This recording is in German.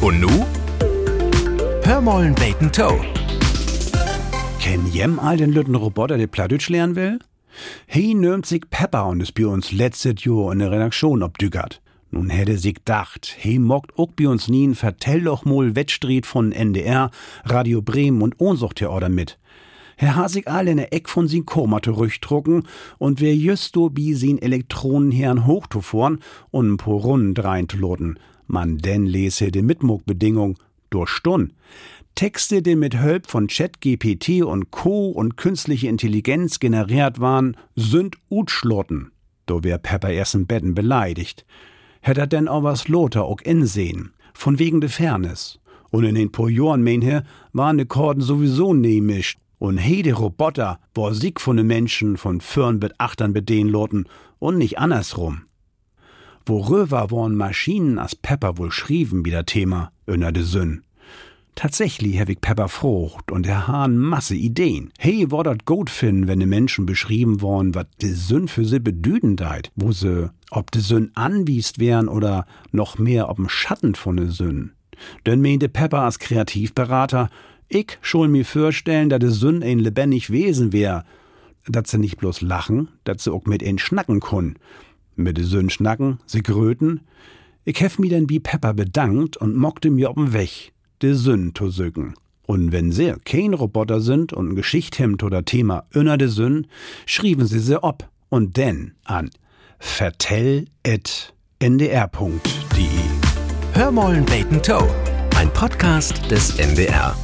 Und nu? Hör mollen Bacon Toe. Ken jem all den lütten Roboter, der Plattdeutsch lernen will? He nömt sich Pepper und ist bei uns letztes Jahr in der Redaktion obdügert. Nun hätte sich gedacht, he mockt auch bei uns nien, vertell doch mal Wettstreet von NDR, Radio Bremen und Ohnsuchttheater mit. Herr Hasig all in der Eck von sin Koma zurückdrucken und wer just do bi sin Elektronenherrn hochzufahren und ein paar Runden reinzuloten. Man denn lese de Mitmuckbedingung durch Stund. Texte, die mit Hilfe von ChatGPT und Co. und künstliche Intelligenz generiert waren, sind utschlotten. Do wär Pepper erst im Betten beleidigt. Hätt er denn auch was Lothar auch insehen, von wegen de Fairness. Und in den paar Jahren, mein waren de Korden sowieso nemischt. Und hede Roboter war Sieg von den Menschen von Firn mit Achtern bedehen loten und nicht andersrum. Worüber waren Maschinen as Pepper wohl schrieben, wie der Thema, önner de Sünn. Tatsächlich ich Pepper frucht und er hahn Masse Ideen. Hey, war dat gut finden, wenn de Menschen beschrieben worden, wat de Sünn für sie bedüden deit, wo se, ob de Sünn anwiest wären oder noch mehr ob'm Schatten von de Sünn. Denn meinte Pepper als Kreativberater, ich schul mir vorstellen, dass de Sünn ein lebendig Wesen wär, dass sie nicht bloß lachen, dass sie auch mit ihnen schnacken kun. Mit de Sünn schnacken, sie gröten. Ich hef mi denn wie Pepper bedankt und mockte mir ob'n Weg, de Sünn zu sögen. Und wenn sie kein Roboter sind und ein Geschichthemd oder Thema önner de Sünn, schrieben sie sie ob und denn an vertell.ndr.de. Hör mollen Bacon Toe. Ein Podcast des NDR.